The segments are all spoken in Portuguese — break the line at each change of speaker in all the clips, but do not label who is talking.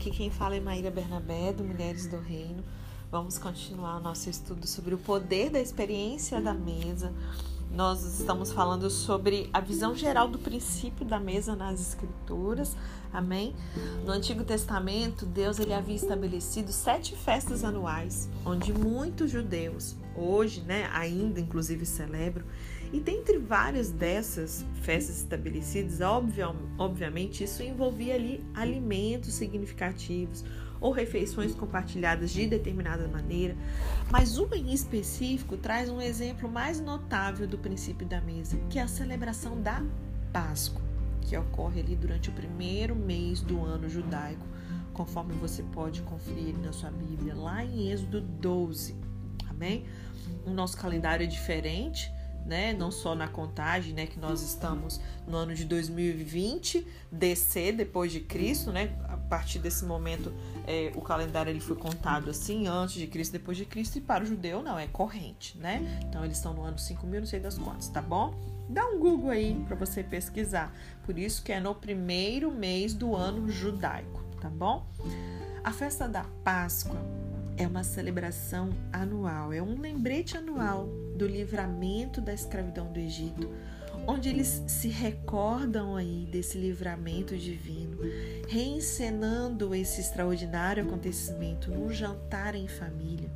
Aqui quem fala é Maíra Bernabé, do Mulheres do Reino. Vamos continuar o nosso estudo sobre o poder da experiência da mesa. Nós estamos falando sobre a visão geral do princípio da mesa nas escrituras. Amém? No Antigo Testamento, Deus ele havia estabelecido sete festas anuais, onde muitos judeus, hoje, né, ainda inclusive celebram, e dentre várias dessas festas estabelecidas, obviamente, isso envolvia ali alimentos significativos ou refeições compartilhadas de determinada maneira, mas uma em específico traz um exemplo mais notável do princípio da mesa, que é a celebração da Páscoa, que ocorre ali durante o primeiro mês do ano judaico, conforme você pode conferir na sua Bíblia, lá em Êxodo 12. Amém? O nosso calendário é diferente, né? Não só na contagem, né? Que nós estamos no ano de 2020, DC depois de Cristo, né? A partir desse momento, é, o calendário ele foi contado assim, antes de Cristo, depois de Cristo, e para o judeu não, é corrente, né? Então eles estão no ano 5000, não sei das quantas, tá bom? Dá um Google aí para você pesquisar. Por isso que é no primeiro mês do ano judaico, tá bom? A festa da Páscoa é uma celebração anual, é um lembrete anual do livramento da escravidão do Egito, onde eles se recordam aí desse livramento divino, reencenando esse extraordinário acontecimento num jantar em família.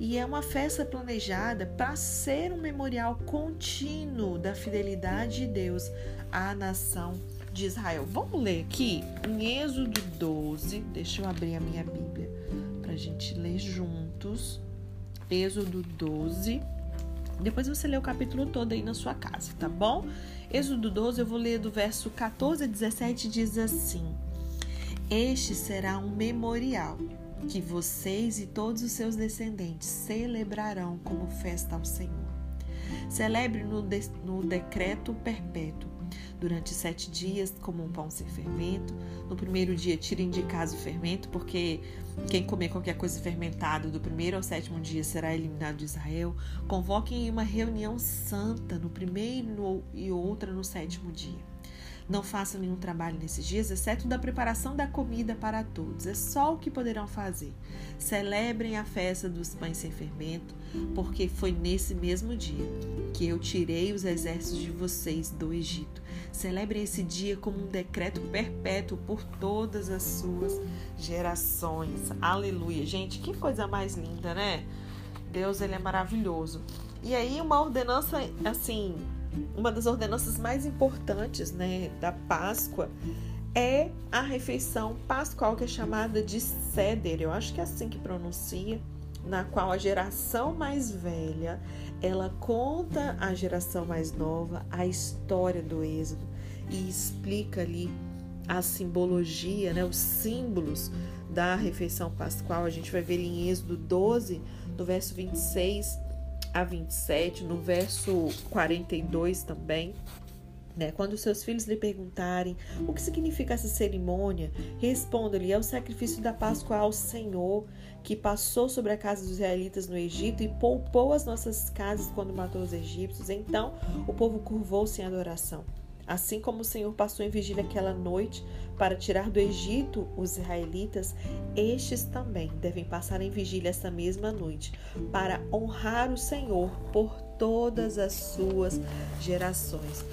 E é uma festa planejada para ser um memorial contínuo da fidelidade de Deus à nação de Israel. Vamos ler aqui em Êxodo 12, deixa eu abrir a minha Bíblia para a gente ler juntos. Êxodo 12. Depois você lê o capítulo todo aí na sua casa, tá bom? Êxodo 12, eu vou ler do verso 14 a 17, diz assim: Este será um memorial que vocês e todos os seus descendentes celebrarão como festa ao Senhor. Celebre no, de, no decreto perpétuo durante sete dias, como um pão sem fermento. No primeiro dia, tirem de casa o fermento, porque quem comer qualquer coisa fermentada do primeiro ao sétimo dia será eliminado de Israel. Convoquem uma reunião santa no primeiro e outra no sétimo dia. Não façam nenhum trabalho nesses dias, exceto da preparação da comida para todos. É só o que poderão fazer. Celebrem a festa dos pães sem fermento, porque foi nesse mesmo dia que eu tirei os exércitos de vocês do Egito. Celebrem esse dia como um decreto perpétuo por todas as suas gerações. Aleluia. Gente, que coisa mais linda, né? Deus, ele é maravilhoso. E aí, uma ordenança assim uma das ordenanças mais importantes né, da Páscoa é a refeição pascual, que é chamada de Seder, eu acho que é assim que pronuncia, na qual a geração mais velha ela conta à geração mais nova a história do Êxodo e explica ali a simbologia, né, os símbolos da refeição pascual. A gente vai ver em Êxodo 12, no verso 26 a 27, no verso 42 também. Né? Quando seus filhos lhe perguntarem o que significa essa cerimônia, responda-lhe: é o sacrifício da Páscoa ao Senhor, que passou sobre a casa dos israelitas no Egito e poupou as nossas casas quando matou os egípcios. Então o povo curvou-se em adoração. Assim como o Senhor passou em vigília aquela noite para tirar do Egito os israelitas, estes também devem passar em vigília essa mesma noite para honrar o Senhor por todas as suas gerações.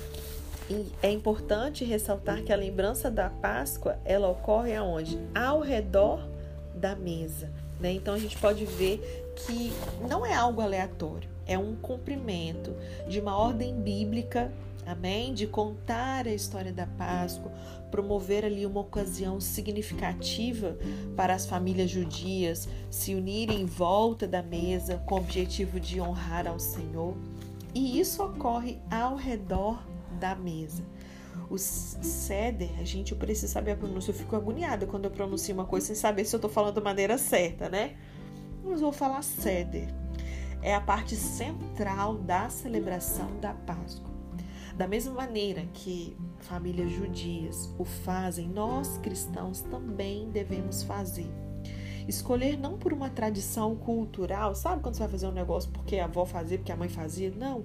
E é importante ressaltar que a lembrança da Páscoa ela ocorre aonde? Ao redor da mesa. Né? Então a gente pode ver que não é algo aleatório, é um cumprimento de uma ordem bíblica amém? De contar a história da Páscoa, promover ali uma ocasião significativa para as famílias judias se unirem em volta da mesa com o objetivo de honrar ao Senhor. E isso ocorre ao redor da mesa. O ceder, a gente precisa saber a pronúncia. Eu fico agoniada quando eu pronuncio uma coisa sem saber se eu estou falando da maneira certa, né? Mas vou falar ceder. É a parte central da celebração da Páscoa. Da mesma maneira que famílias judias o fazem, nós cristãos também devemos fazer. Escolher não por uma tradição cultural, sabe quando você vai fazer um negócio porque a avó fazia, porque a mãe fazia? Não.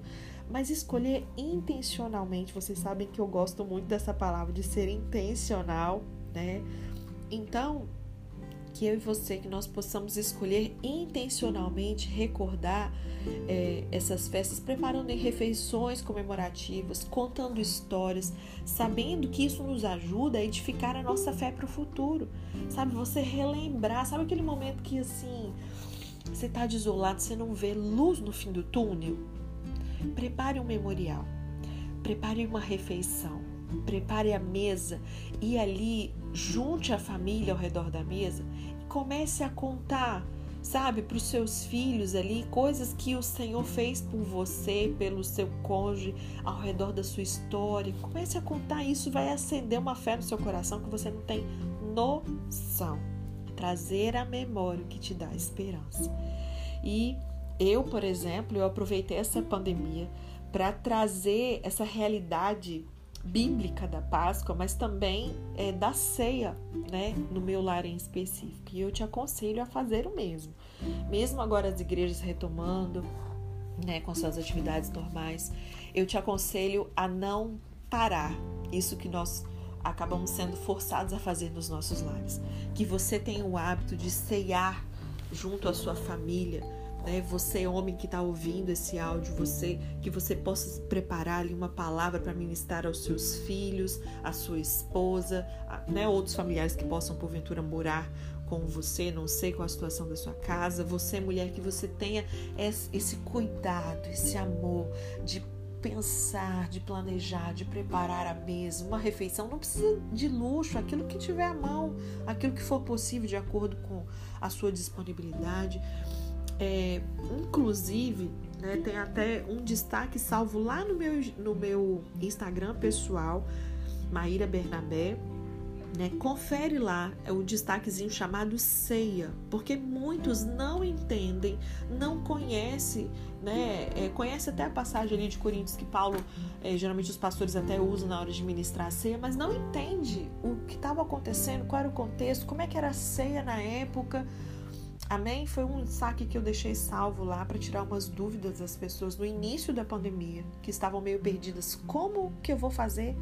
Mas escolher intencionalmente. Vocês sabem que eu gosto muito dessa palavra de ser intencional, né? Então, que eu e você, que nós possamos escolher intencionalmente recordar é, essas festas, preparando em refeições comemorativas, contando histórias, sabendo que isso nos ajuda a edificar a nossa fé para o futuro. Sabe, você relembrar, sabe aquele momento que assim, você está desolado, você não vê luz no fim do túnel? Prepare um memorial, prepare uma refeição, prepare a mesa e ali junte a família ao redor da mesa e comece a contar, sabe, para os seus filhos ali coisas que o Senhor fez por você, pelo seu cônjuge, ao redor da sua história. Comece a contar isso, vai acender uma fé no seu coração que você não tem noção. Trazer à memória o que te dá esperança. E eu, por exemplo, eu aproveitei essa pandemia para trazer essa realidade bíblica da Páscoa, mas também é, da ceia, né, no meu lar em específico. E eu te aconselho a fazer o mesmo. Mesmo agora as igrejas retomando, né, com suas atividades normais, eu te aconselho a não parar isso que nós acabamos sendo forçados a fazer nos nossos lares. Que você tenha o hábito de ceiar junto à sua família, né? Você, homem que está ouvindo esse áudio, você que você possa preparar ali uma palavra para ministrar aos seus filhos, à sua esposa, né? Outros familiares que possam porventura morar com você, não sei qual a situação da sua casa. Você, mulher, que você tenha esse cuidado, esse amor de pensar, de planejar, de preparar a mesa, uma refeição. Não precisa de luxo, aquilo que tiver à mão, aquilo que for possível de acordo com a sua disponibilidade. É, inclusive, né, tem até um destaque salvo lá no meu, no meu Instagram pessoal, Maíra Bernabé. Né, confere lá é o destaquezinho chamado ceia, porque muitos não entendem, não conhecem, né, é, conhece até a passagem ali de Coríntios que Paulo, é, geralmente os pastores até usam na hora de ministrar a ceia, mas não entende o que estava acontecendo, qual era o contexto, como é que era a ceia na época, Amém? Foi um saque que eu deixei salvo lá para tirar umas dúvidas das pessoas no início da pandemia, que estavam meio perdidas. Como que eu vou fazer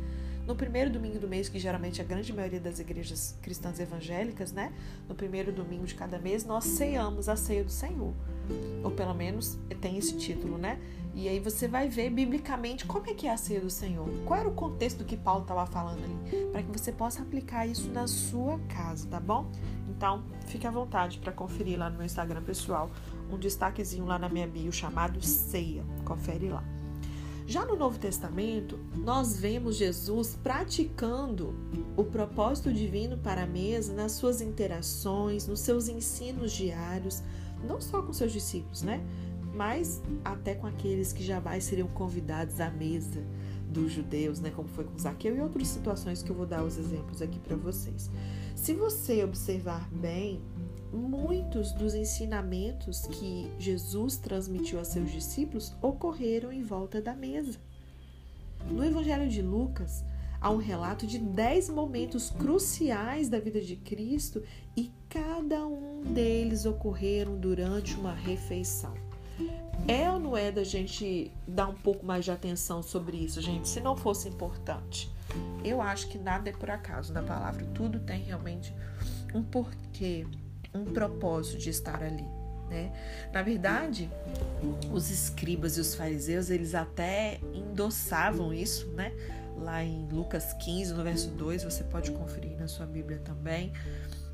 no primeiro domingo do mês, que geralmente a grande maioria das igrejas cristãs evangélicas, né? No primeiro domingo de cada mês, nós ceiamos a ceia do Senhor. Ou pelo menos tem esse título, né? E aí você vai ver biblicamente como é que é a ceia do Senhor. Qual era o contexto do que Paulo estava falando ali, para que você possa aplicar isso na sua casa, tá bom? Então, fique à vontade para conferir lá no meu Instagram pessoal um destaquezinho lá na minha bio chamado Ceia. Confere lá. Já no Novo Testamento, nós vemos Jesus praticando o propósito divino para a mesa nas suas interações, nos seus ensinos diários, não só com seus discípulos, né? Mas até com aqueles que jamais seriam convidados à mesa dos judeus, né? Como foi com Zaqueu e outras situações que eu vou dar os exemplos aqui para vocês. Se você observar bem, muitos dos ensinamentos que Jesus transmitiu a seus discípulos ocorreram em volta da mesa. No Evangelho de Lucas, há um relato de dez momentos cruciais da vida de Cristo e cada um deles ocorreram durante uma refeição. É ou não é da gente dar um pouco mais de atenção sobre isso, gente? Se não fosse importante. Eu acho que nada é por acaso na palavra, tudo tem realmente um porquê, um propósito de estar ali. Né? Na verdade, os escribas e os fariseus, eles até endossavam isso, né? Lá em Lucas 15, no verso 2, você pode conferir na sua Bíblia também.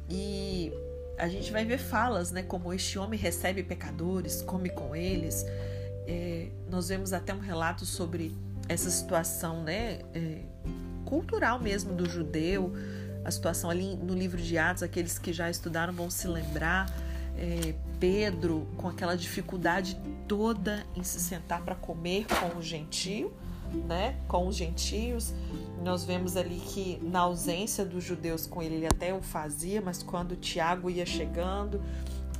E a gente vai ver falas, né? Como este homem recebe pecadores, come com eles. É, nós vemos até um relato sobre essa situação, né? É, cultural mesmo do judeu, a situação ali no livro de Atos, aqueles que já estudaram vão se lembrar. É, Pedro com aquela dificuldade toda em se sentar para comer com o gentio, né? Com os gentios, nós vemos ali que na ausência dos judeus com ele, ele até o fazia, mas quando Tiago ia chegando,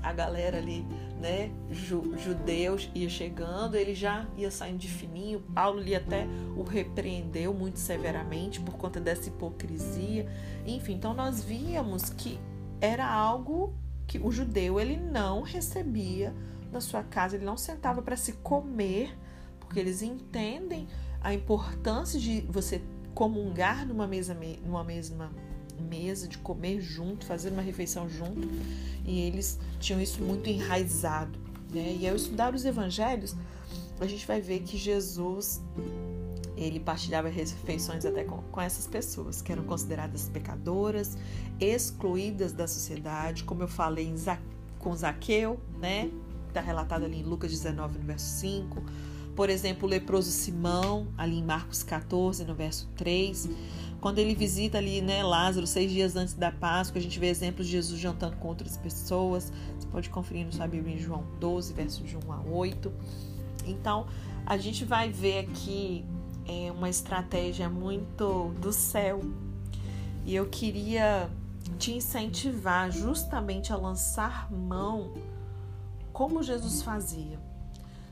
a galera ali, né, ju, judeus ia chegando, ele já ia saindo de fininho. Paulo ali até o repreendeu muito severamente por conta dessa hipocrisia. Enfim, então nós víamos que era algo que o judeu ele não recebia na sua casa, ele não sentava para se comer, porque eles entendem a importância de você comungar numa, mesa, numa mesma mesa, de comer junto, fazer uma refeição junto, e eles tinham isso muito enraizado. Né? E ao estudar os evangelhos, a gente vai ver que Jesus ele partilhava refeições até com, com essas pessoas que eram consideradas pecadoras, excluídas da sociedade, como eu falei com Zaqueu, né? Está relatado ali em Lucas 19, no verso 5. Por exemplo, o leproso Simão, ali em Marcos 14, no verso 3. Quando ele visita ali, né, Lázaro, seis dias antes da Páscoa, a gente vê exemplos de Jesus jantando com outras pessoas. Você pode conferir no sua Bíblia em João 12, versos de 1 a 8. Então, a gente vai ver aqui é, uma estratégia muito do céu. E eu queria te incentivar justamente a lançar mão como Jesus fazia.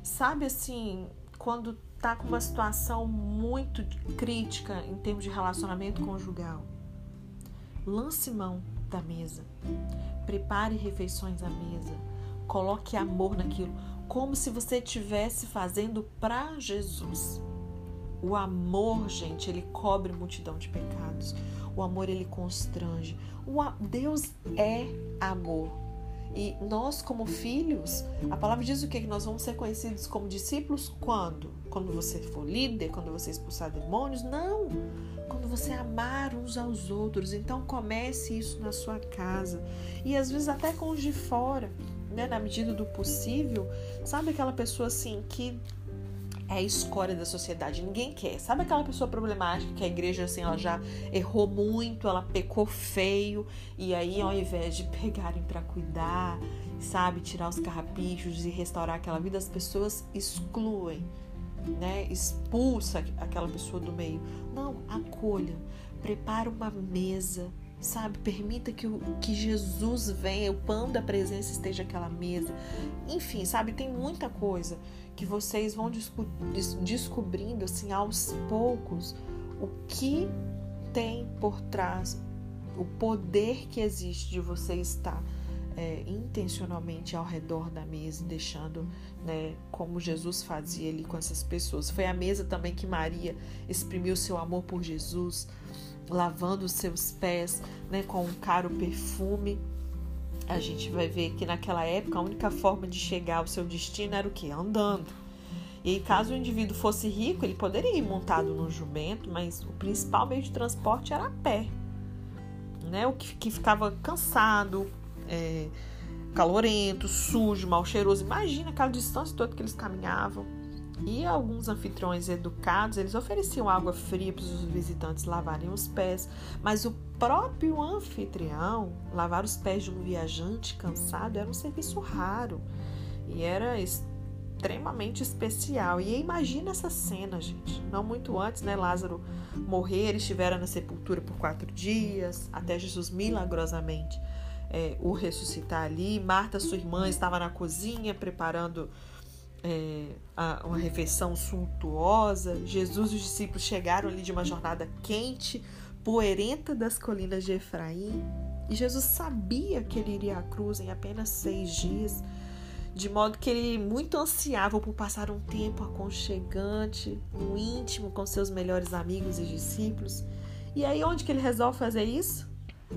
Sabe assim, quando tá com uma situação muito crítica em termos de relacionamento conjugal, lance mão da mesa. Prepare refeições à mesa. Coloque amor naquilo, como se você estivesse fazendo para Jesus. O amor, gente, ele cobre multidão de pecados. O amor ele constrange. O a... Deus é amor. E nós, como filhos, a palavra diz o que? Que nós vamos ser conhecidos como discípulos quando? Quando você for líder, quando você expulsar demônios? Não! Quando você amar uns aos outros. Então comece isso na sua casa. E às vezes até com os de fora, né? Na medida do possível. Sabe aquela pessoa assim que é a escória da sociedade. Ninguém quer. Sabe aquela pessoa problemática que a igreja assim, ela já errou muito, ela pecou feio e aí ao invés de pegarem para cuidar, sabe, tirar os carrapichos e restaurar aquela vida, as pessoas excluem, né? Expulsa aquela pessoa do meio. Não, acolha. Prepara uma mesa sabe? Permita que, o, que Jesus venha, o pão da presença esteja aquela mesa. Enfim, sabe? Tem muita coisa que vocês vão desco descobrindo assim aos poucos o que tem por trás, o poder que existe de você estar é, intencionalmente ao redor da mesa, deixando, né, como Jesus fazia ali com essas pessoas. Foi a mesa também que Maria exprimiu seu amor por Jesus, lavando os seus pés, né, com um caro perfume a gente vai ver que naquela época a única forma de chegar ao seu destino era o que? Andando. E caso o indivíduo fosse rico, ele poderia ir montado num jumento, mas o principal meio de transporte era a pé. Né? O que, que ficava cansado, é, calorento, sujo, mal cheiroso. Imagina aquela distância toda que eles caminhavam. E alguns anfitriões educados, eles ofereciam água fria para os visitantes lavarem os pés, mas o próprio anfitrião, lavar os pés de um viajante cansado era um serviço raro e era extremamente especial. E imagina essa cena, gente. Não muito antes, né? Lázaro morrer, ele estivera na sepultura por quatro dias, até Jesus milagrosamente é, o ressuscitar ali. Marta, sua irmã, estava na cozinha preparando é, a, uma refeição suntuosa. Jesus e os discípulos chegaram ali de uma jornada quente, poerenta das colinas de Efraim. E Jesus sabia que ele iria à cruz em apenas seis dias, de modo que ele muito ansiava por passar um tempo aconchegante, no íntimo, com seus melhores amigos e discípulos. E aí, onde que ele resolve fazer isso?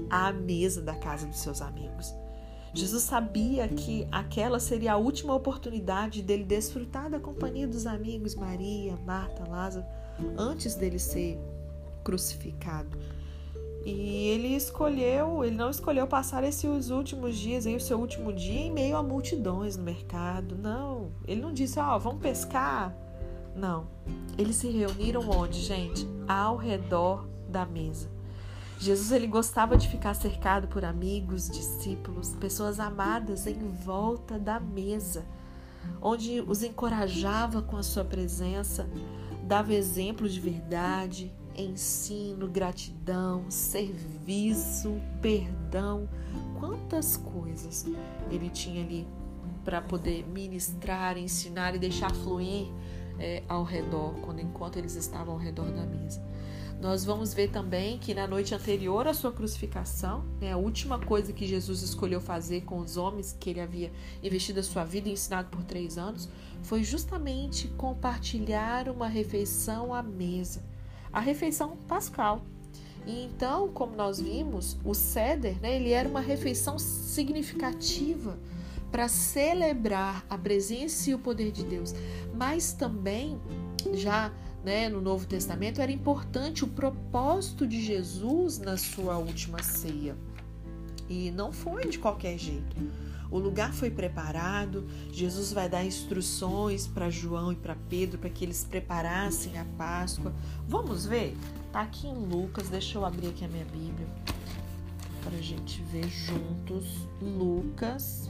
À mesa da casa dos seus amigos. Jesus sabia que aquela seria a última oportunidade dele desfrutar da companhia dos amigos Maria, Marta, Lázaro, antes dele ser crucificado. E ele escolheu, ele não escolheu passar esses últimos dias, aí, o seu último dia, em meio a multidões no mercado. Não, ele não disse, ó, oh, vamos pescar. Não, eles se reuniram onde, gente? Ao redor da mesa. Jesus ele gostava de ficar cercado por amigos, discípulos, pessoas amadas em volta da mesa, onde os encorajava com a sua presença, dava exemplo de verdade, ensino, gratidão, serviço, perdão, quantas coisas ele tinha ali para poder ministrar, ensinar e deixar fluir é, ao redor, quando enquanto eles estavam ao redor da mesa. Nós vamos ver também que na noite anterior à sua crucificação, né, a última coisa que Jesus escolheu fazer com os homens que ele havia investido a sua vida e ensinado por três anos, foi justamente compartilhar uma refeição à mesa, a refeição pascal. E então, como nós vimos, o ceder, né, ele era uma refeição significativa para celebrar a presença e o poder de Deus, mas também já né, no Novo Testamento era importante o propósito de Jesus na sua última ceia. E não foi de qualquer jeito. O lugar foi preparado, Jesus vai dar instruções para João e para Pedro para que eles preparassem a Páscoa. Vamos ver? Tá aqui em Lucas, deixa eu abrir aqui a minha Bíblia para a gente ver juntos. Lucas,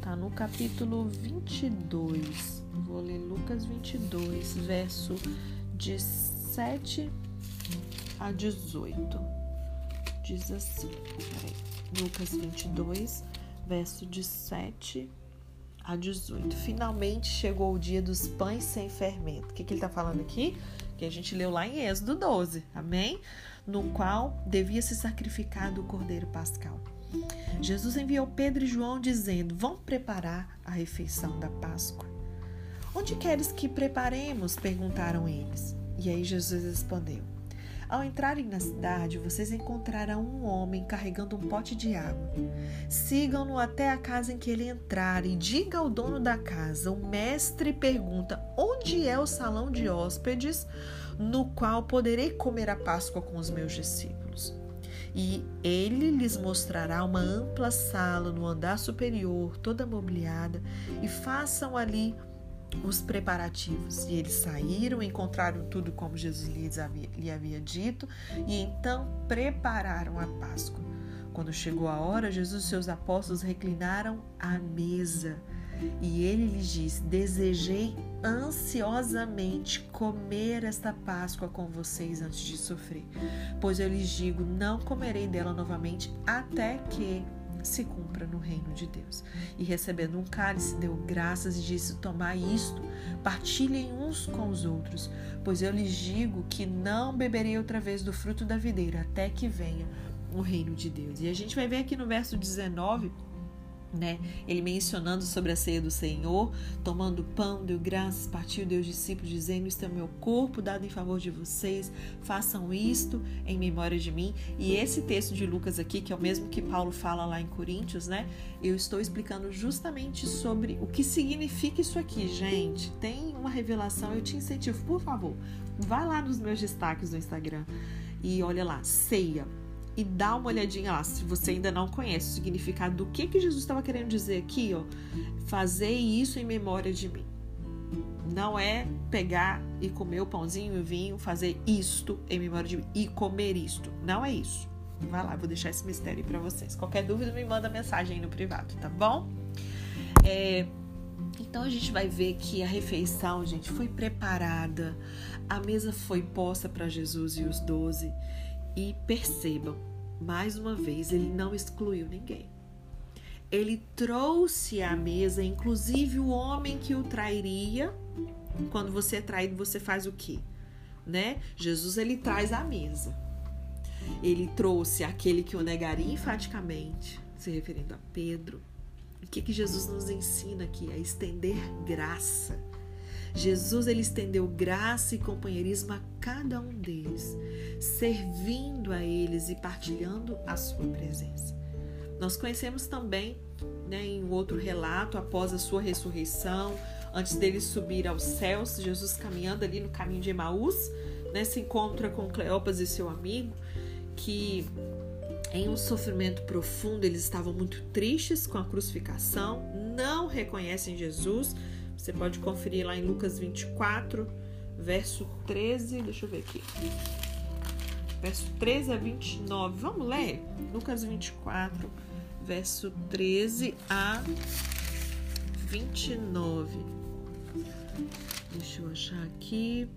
tá no capítulo 22. Vou ler Lucas 22, verso de 7 a 18. Diz assim, Lucas 22, verso de 7 a 18. Finalmente chegou o dia dos pães sem fermento. O que, que ele está falando aqui? Que a gente leu lá em Êxodo 12, amém? No qual devia ser sacrificado o cordeiro pascal. Jesus enviou Pedro e João dizendo: Vão preparar a refeição da Páscoa. Onde queres que preparemos? perguntaram eles. E aí Jesus respondeu: ao entrarem na cidade, vocês encontrarão um homem carregando um pote de água. Sigam-no até a casa em que ele entrar e diga ao dono da casa: O mestre pergunta: Onde é o salão de hóspedes no qual poderei comer a Páscoa com os meus discípulos? E ele lhes mostrará uma ampla sala no andar superior, toda mobiliada, e façam ali os preparativos. E eles saíram, encontraram tudo como Jesus lhes havia, lhe havia dito, e então prepararam a Páscoa. Quando chegou a hora, Jesus e seus apóstolos reclinaram à mesa. E ele lhes disse: Desejei ansiosamente comer esta Páscoa com vocês antes de sofrer, pois eu lhes digo: não comerei dela novamente até que se cumpra no reino de Deus. E recebendo um cálice, deu graças e disse: Tomai isto, partilhem uns com os outros, pois eu lhes digo que não beberei outra vez do fruto da videira até que venha o reino de Deus. E a gente vai ver aqui no verso 19 né? Ele mencionando sobre a ceia do Senhor, tomando pão, deu graças, partiu, deu discípulos, dizendo: Isto é o meu corpo dado em favor de vocês, façam isto em memória de mim. E esse texto de Lucas aqui, que é o mesmo que Paulo fala lá em Coríntios, né? Eu estou explicando justamente sobre o que significa isso aqui, gente. Tem uma revelação, eu te incentivo, por favor, vá lá nos meus destaques do Instagram e olha lá, ceia e dá uma olhadinha lá, se você ainda não conhece o significado do que, que Jesus estava querendo dizer aqui, ó. Fazer isso em memória de mim. Não é pegar e comer o pãozinho e o vinho, fazer isto em memória de mim e comer isto. Não é isso. Vai lá, vou deixar esse mistério para vocês. Qualquer dúvida, me manda mensagem aí no privado, tá bom? É, então a gente vai ver que a refeição, gente, foi preparada, a mesa foi posta para Jesus e os doze. E percebam, mais uma vez, ele não excluiu ninguém. Ele trouxe à mesa, inclusive o homem que o trairia. Quando você é traído, você faz o quê? Né? Jesus ele traz à mesa. Ele trouxe aquele que o negaria enfaticamente, se referindo a Pedro. O que, que Jesus nos ensina aqui? A estender graça Jesus ele estendeu graça e companheirismo a cada um deles, servindo a eles e partilhando a sua presença. Nós conhecemos também, né, em outro relato, após a sua ressurreição, antes dele subir aos céus, Jesus caminhando ali no caminho de Emaús, né, se encontra com Cleopas e seu amigo, que em um sofrimento profundo eles estavam muito tristes com a crucificação, não reconhecem Jesus, você pode conferir lá em Lucas 24, verso 13. Deixa eu ver aqui. Verso 13 a 29. Vamos ler? Lucas 24, verso 13 a 29. Deixa eu achar aqui.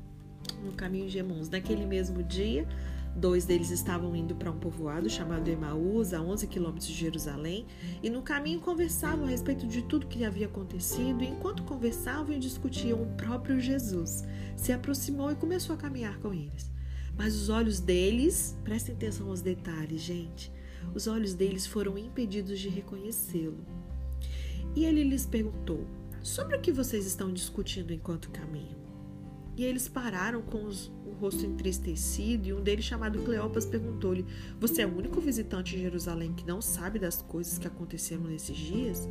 No caminho de Emuns. Naquele mesmo dia Dois deles estavam indo para um povoado chamado Emaús, a 11 quilômetros de Jerusalém, e no caminho conversavam a respeito de tudo que havia acontecido, e enquanto conversavam e discutiam, o próprio Jesus se aproximou e começou a caminhar com eles. Mas os olhos deles, prestem atenção aos detalhes, gente, os olhos deles foram impedidos de reconhecê-lo. E ele lhes perguntou: Sobre o que vocês estão discutindo enquanto caminham? E eles pararam com os, o rosto entristecido, e um deles, chamado Cleopas, perguntou-lhe: Você é o único visitante em Jerusalém que não sabe das coisas que aconteceram nesses dias?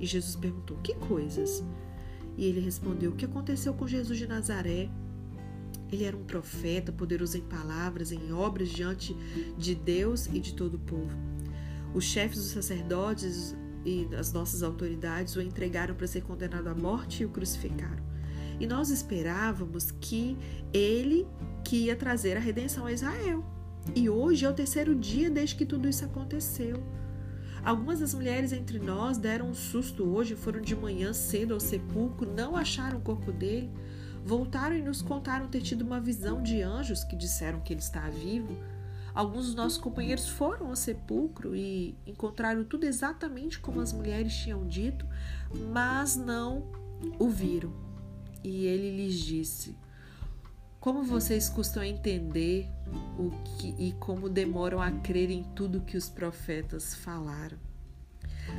E Jesus perguntou: Que coisas? E ele respondeu: O que aconteceu com Jesus de Nazaré? Ele era um profeta, poderoso em palavras, em obras diante de Deus e de todo o povo. Os chefes dos sacerdotes e as nossas autoridades o entregaram para ser condenado à morte e o crucificaram. E nós esperávamos que ele que ia trazer a redenção a Israel. E hoje é o terceiro dia desde que tudo isso aconteceu. Algumas das mulheres entre nós deram um susto hoje, foram de manhã cedo ao sepulcro, não acharam o corpo dele, voltaram e nos contaram ter tido uma visão de anjos que disseram que ele está vivo. Alguns dos nossos companheiros foram ao sepulcro e encontraram tudo exatamente como as mulheres tinham dito, mas não o viram. E ele lhes disse: Como vocês custam entender o que e como demoram a crer em tudo que os profetas falaram?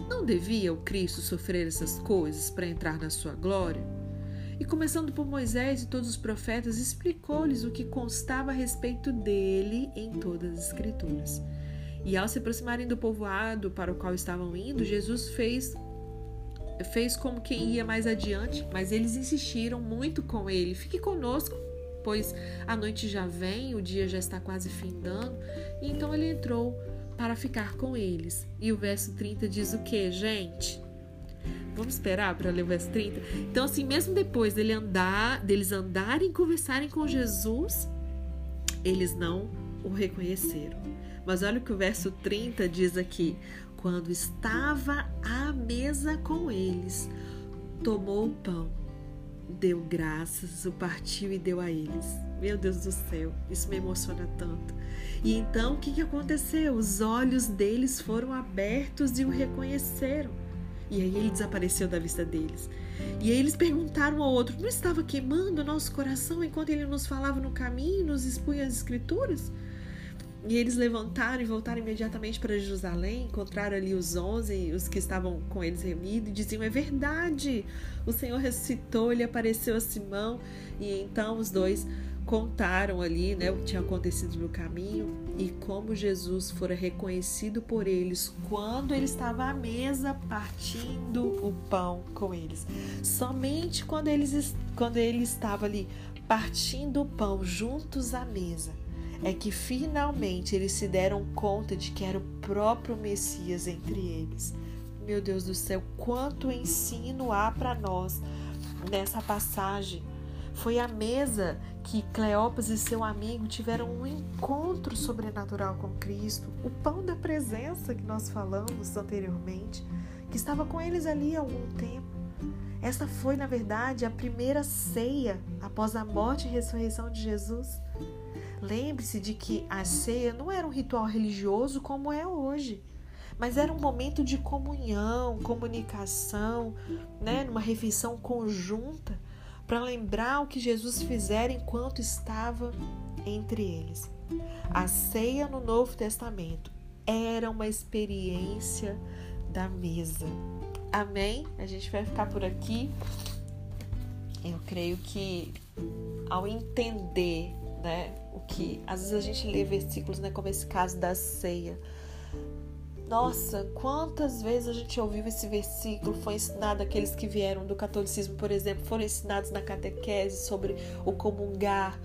Não devia o Cristo sofrer essas coisas para entrar na sua glória? E começando por Moisés e todos os profetas, explicou-lhes o que constava a respeito dele em todas as Escrituras. E ao se aproximarem do povoado para o qual estavam indo, Jesus fez fez como quem ia mais adiante, mas eles insistiram muito com ele: "Fique conosco, pois a noite já vem, o dia já está quase findando". E então ele entrou para ficar com eles. E o verso 30 diz o que, gente? Vamos esperar para ler o verso 30? Então, assim, mesmo depois dele andar, deles andarem e conversarem com Jesus, eles não o reconheceram. Mas olha o que o verso 30 diz aqui: quando estava à mesa com eles, tomou o pão, deu graças, o partiu e deu a eles. Meu Deus do céu, isso me emociona tanto. E então o que, que aconteceu? Os olhos deles foram abertos e o reconheceram. E aí ele desapareceu da vista deles. E aí eles perguntaram ao outro: Não estava queimando o nosso coração enquanto ele nos falava no caminho, nos expunha as escrituras? E eles levantaram e voltaram imediatamente para Jerusalém, encontraram ali os onze, os que estavam com eles reunidos, e diziam: É verdade, o Senhor ressuscitou, ele apareceu a Simão. E então os dois contaram ali né, o que tinha acontecido no caminho e como Jesus fora reconhecido por eles quando ele estava à mesa partindo o pão com eles. Somente quando, eles, quando ele estava ali partindo o pão juntos à mesa é que finalmente eles se deram conta de que era o próprio Messias entre eles. Meu Deus do céu, quanto ensino há para nós nessa passagem foi a mesa que Cleopas e seu amigo tiveram um encontro sobrenatural com Cristo, o pão da presença que nós falamos anteriormente, que estava com eles ali há algum tempo. Essa foi, na verdade, a primeira ceia após a morte e ressurreição de Jesus. Lembre-se de que a ceia não era um ritual religioso como é hoje, mas era um momento de comunhão, comunicação, né, numa refeição conjunta para lembrar o que Jesus fizera enquanto estava entre eles. A ceia no Novo Testamento era uma experiência da mesa. Amém? A gente vai ficar por aqui. Eu creio que ao entender, né, o que às vezes a gente lê versículos, né, como esse caso da ceia, nossa, quantas vezes a gente ouviu esse versículo, foi ensinado aqueles que vieram do catolicismo, por exemplo, foram ensinados na catequese sobre o comungar,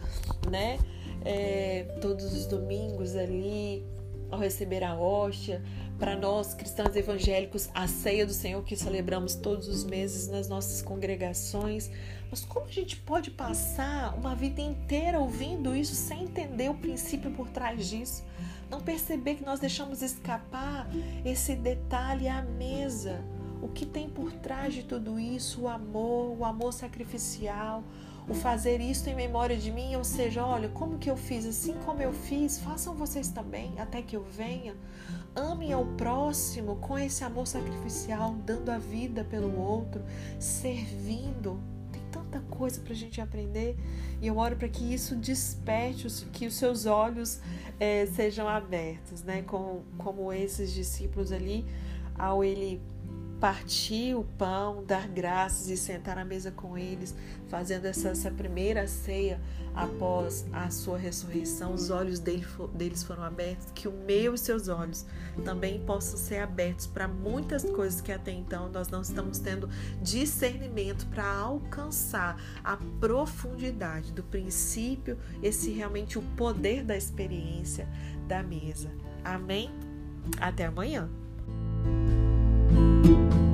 né? É, todos os domingos ali, ao receber a hóstia. Para nós, cristãos evangélicos, a ceia do Senhor que celebramos todos os meses nas nossas congregações. Mas como a gente pode passar uma vida inteira ouvindo isso sem entender o princípio por trás disso? Não perceber que nós deixamos escapar esse detalhe à mesa. O que tem por trás de tudo isso? O amor, o amor sacrificial, o fazer isso em memória de mim, ou seja, olha, como que eu fiz, assim como eu fiz, façam vocês também, até que eu venha. Amem ao próximo com esse amor sacrificial, dando a vida pelo outro, servindo tanta coisa para a gente aprender e eu oro para que isso desperte, que os seus olhos é, sejam abertos, né? Como, como esses discípulos ali, ao ele partir o pão, dar graças e sentar à mesa com eles, fazendo essa, essa primeira ceia após a sua ressurreição, os olhos dele, deles foram abertos, que o meu e seus olhos também possam ser abertos para muitas coisas que até então nós não estamos tendo discernimento para alcançar a profundidade do princípio, esse realmente o poder da experiência da mesa. Amém? Até amanhã. you.